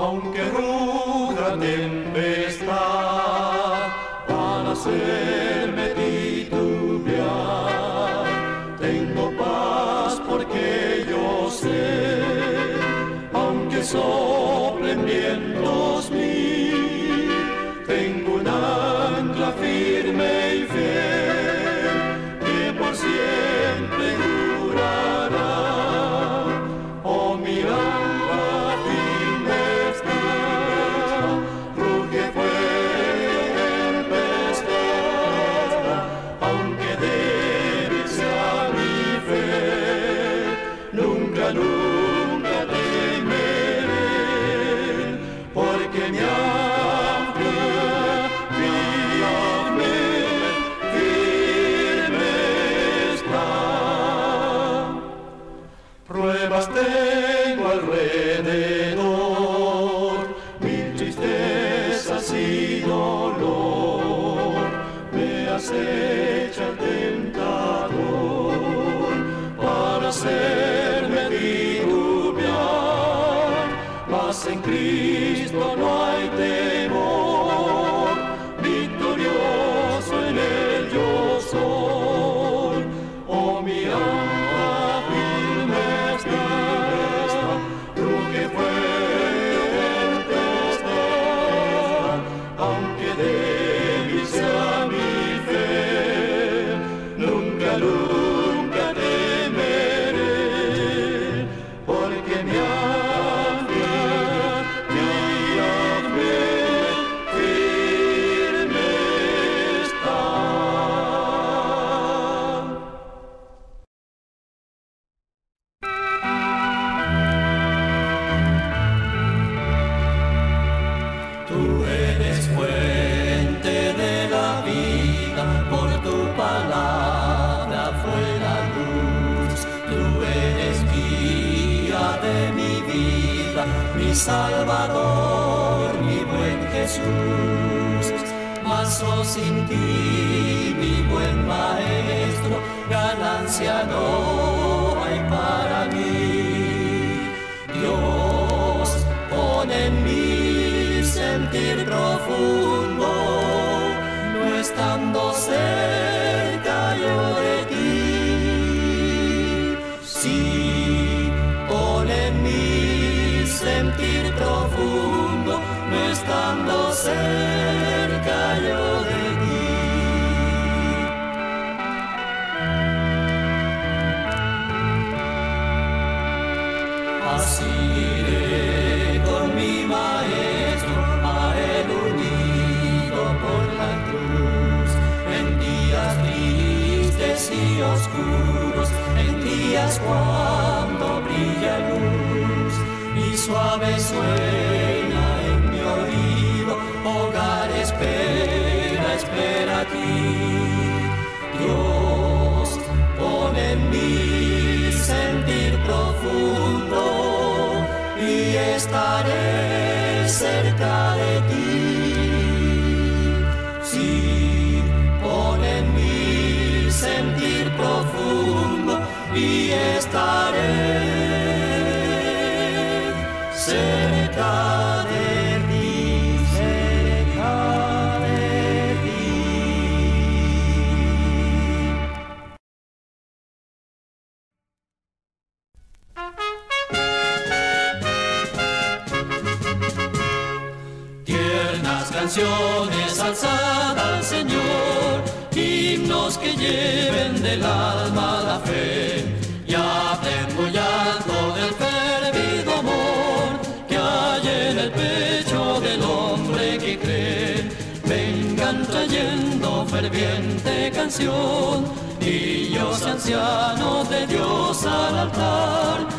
und gerudert im que your. Garoto. cerca yo de ti. Así iré con mi maestro a él unido por la cruz en días tristes y oscuros, en días cuando brilla luz y suave sueño. started. aún, niños ancianos de Dios al altar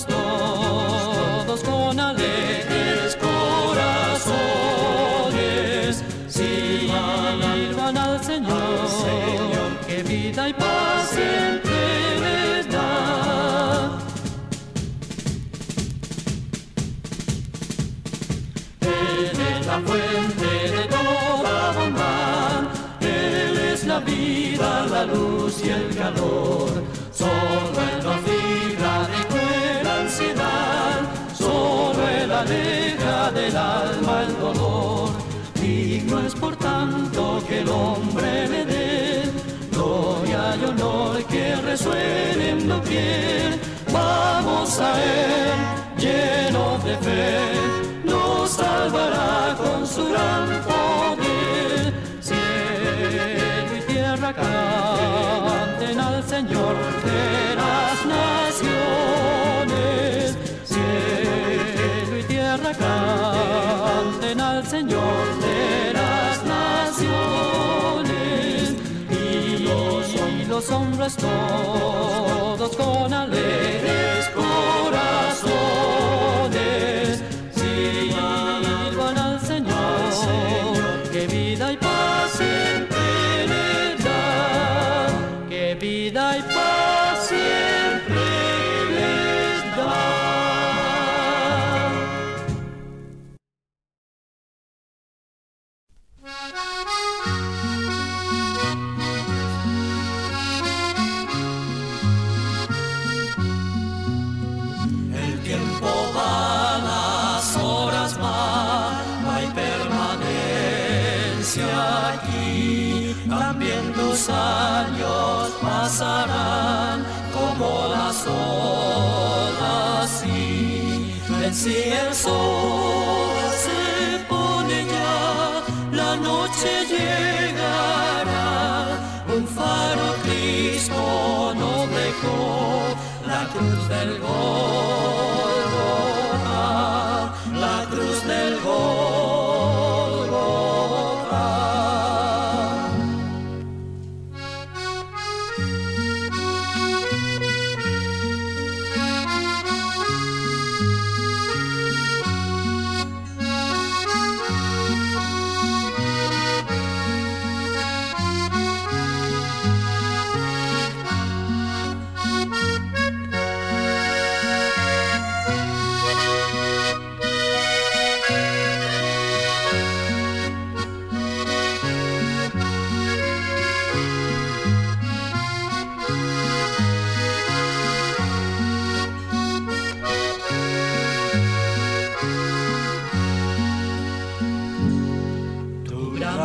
todos con alegres corazones. Sirvan al Señor, que vida y paz siempre les da. Él es la fuente de toda bondad, Él es la vida, la luz y el calor, solo Vamos a Él, llenos de fe, nos salvará con su gran poder. Cielo y tierra canten al Señor de las naciones. Cielo y tierra canten al Señor de las naciones. Y los hombres todos la cruz del Golgotha,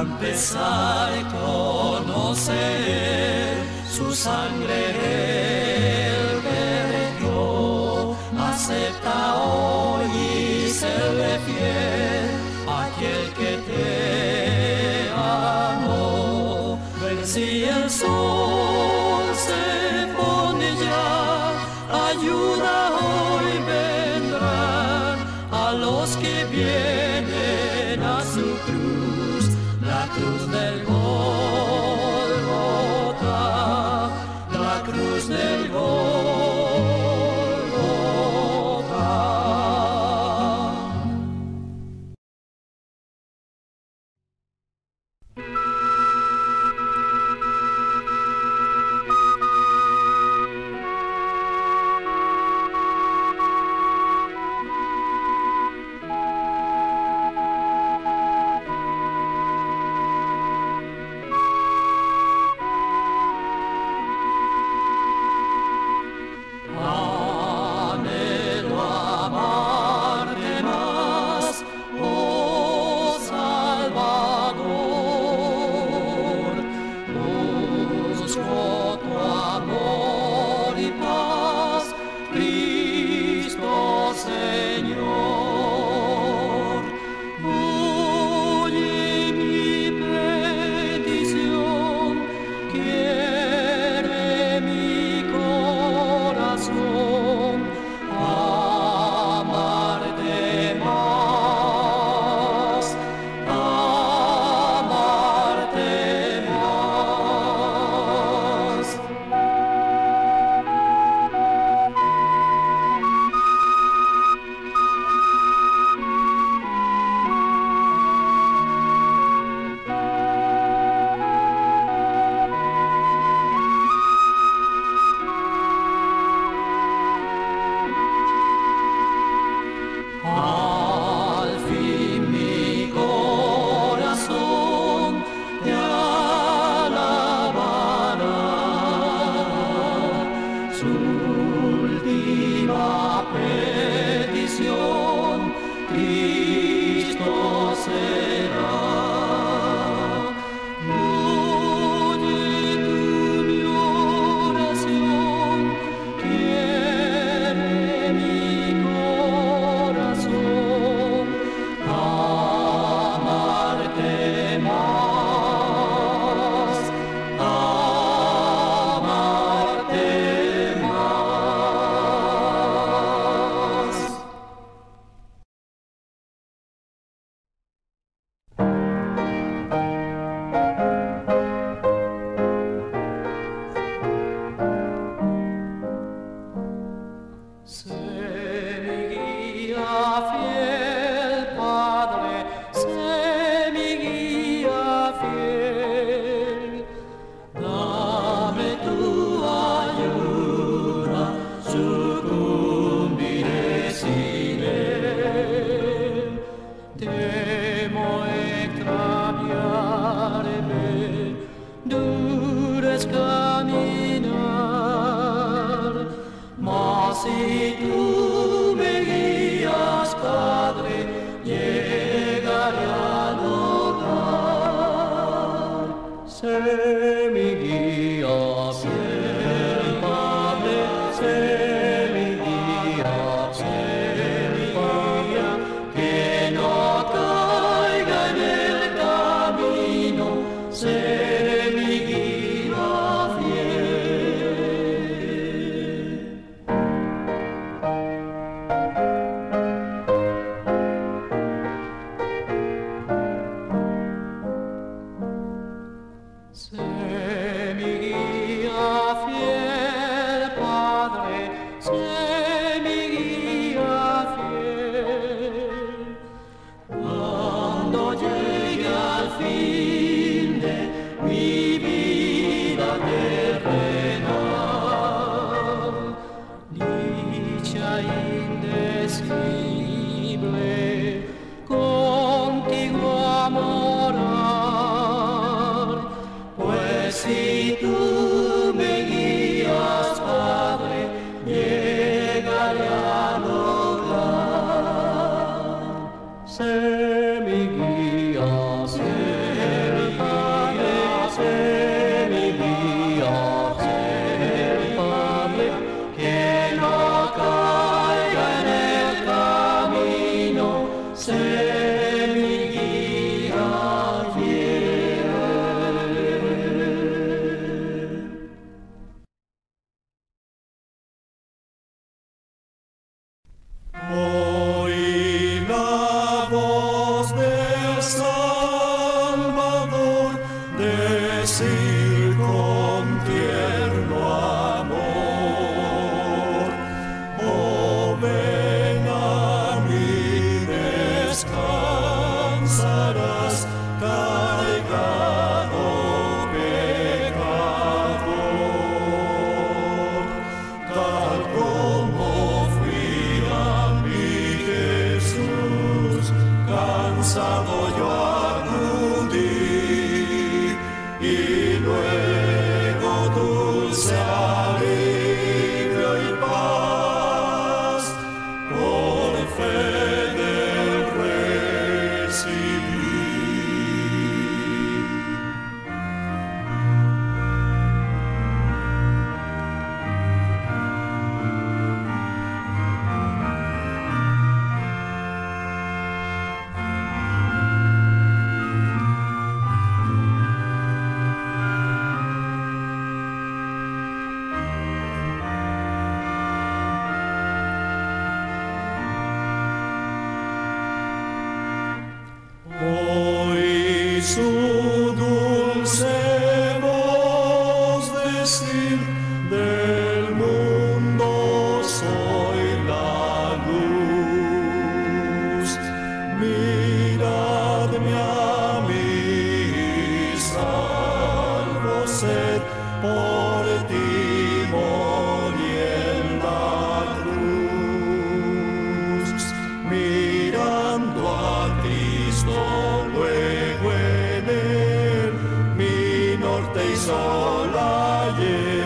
Gran pesar conocer, su sangre él vertió. Acepta hoy y serle fiel a aquel que te amó. Ven si el sol Salvador decir con tierno amor, norte y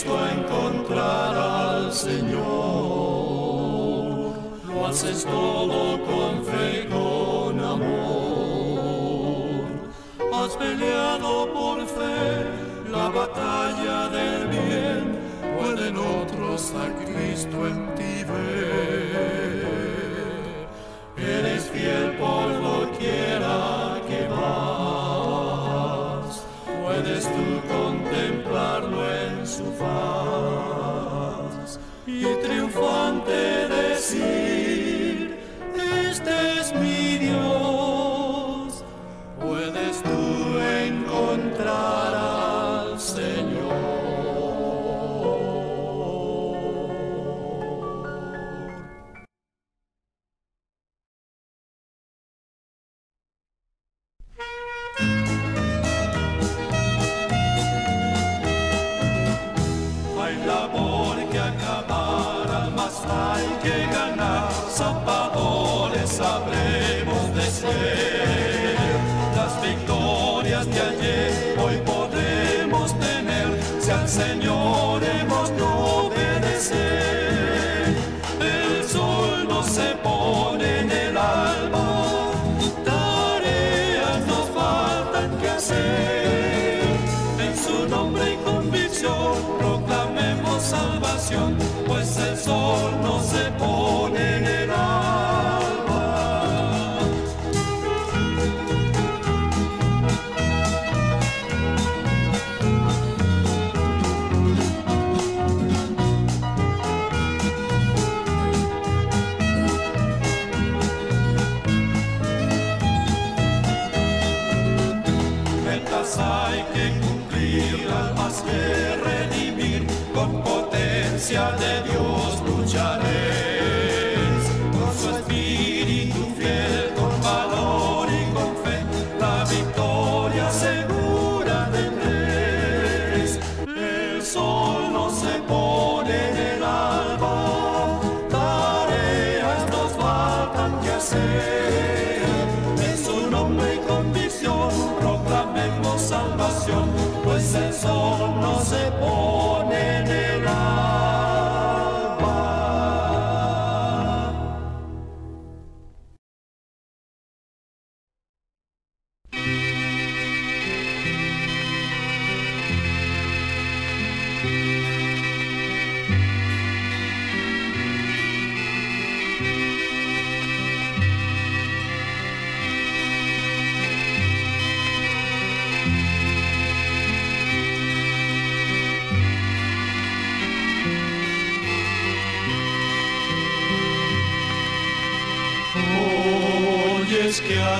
Cristo encontrar al Señor. Lo haces todo con fe y con amor. Has peleado por fe la batalla del bien. Pueden otros a Cristo en ti ver. Eres fiel por lo quiera triunfas y triunfante de sí.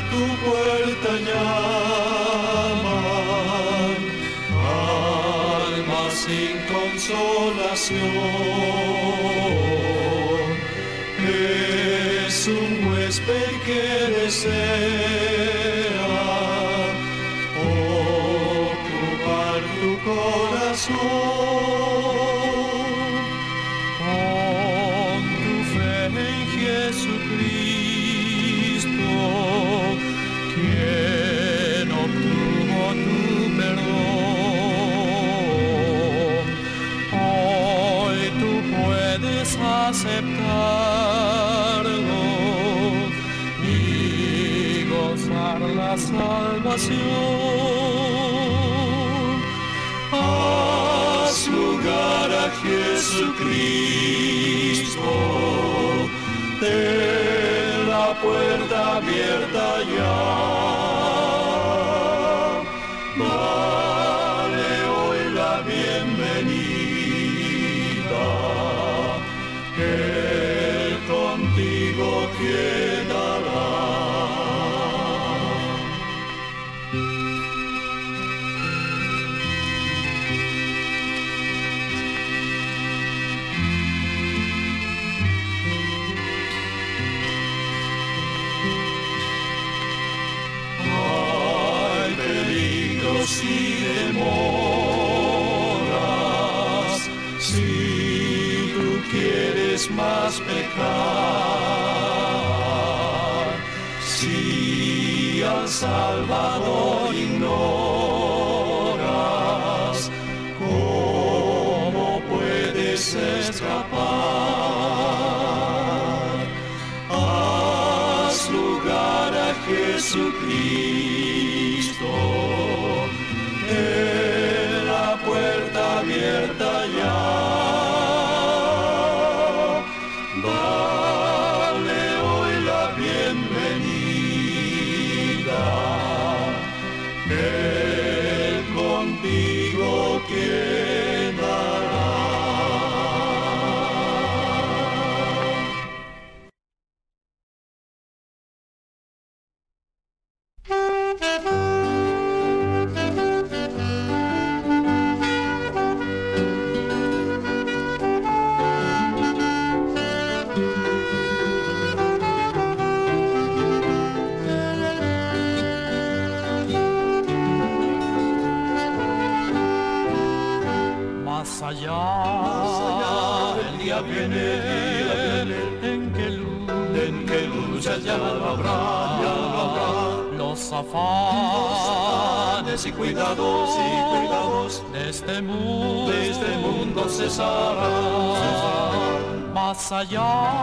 tu puerta. Si al Salvador Él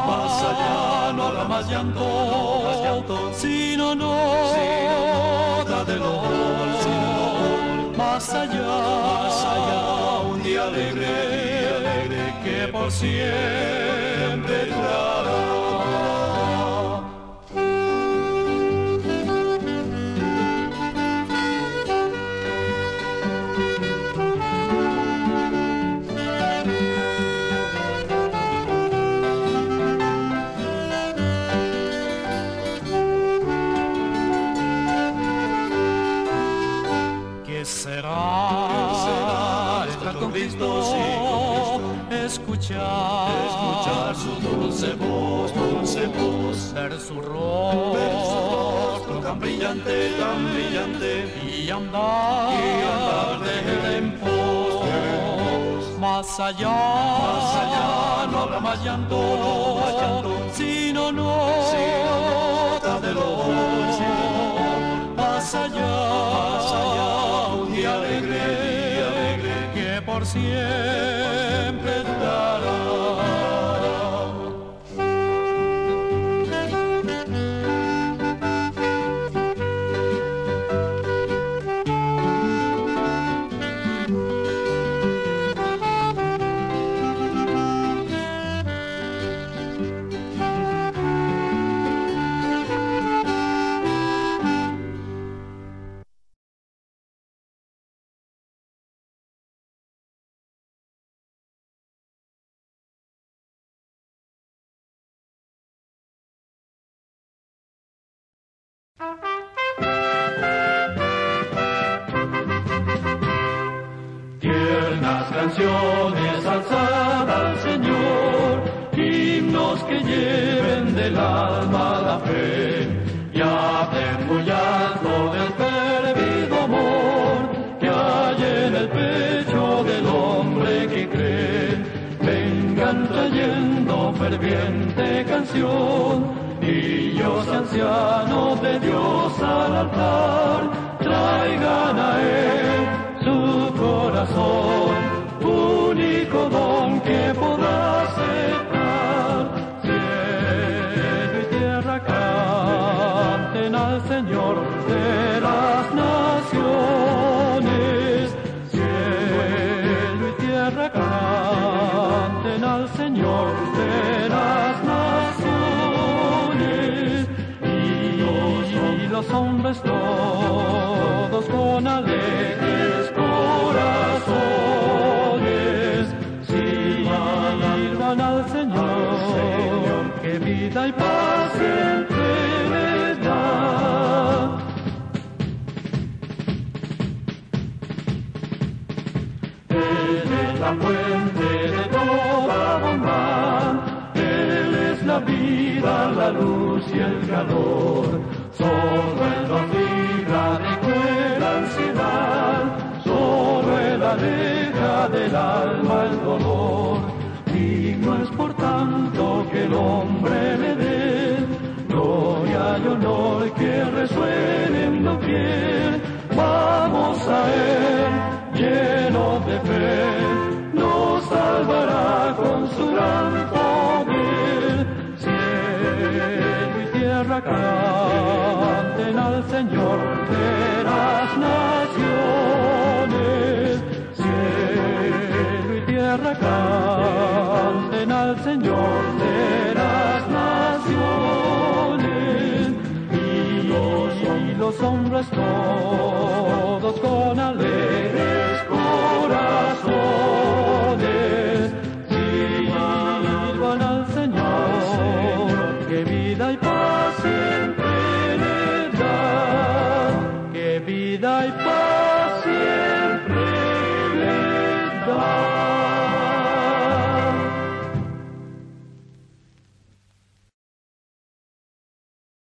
Más allá no habrá más llanto, más llanto, sino no, nota de dolor, sin dolor. más allá, Más allá un día alegre, día alegre que por siempre durará. Escuchar, Escuchar su dulce voz, dulce voz, ver su ver su rostro tan brillante, tan brillante, y andar, y andar de él en pos, de. Más allá, Más allá no habrá más llanto, más llanto, sino no, nota de dolor, sin dolor. Más allá, Más allá canciones alzad al Señor, himnos que lleven del alma la fe, y hablen alto del perdido amor que hay en el pecho del hombre que cree. Vengan trayendo ferviente canción, niños ancianos de Dios al altar, hombres todos con alegres corazones sirvan al Señor, que vida y paz siempre da. Él es la fuente de toda bondad, Él es la vida, la luz y el calor. Solo Él nos libra de cruel ansiedad, solo Él aleja del alma el dolor. Digno es por tanto que el hombre le dé gloria y honor que resuenen doquier. Vamos a Él,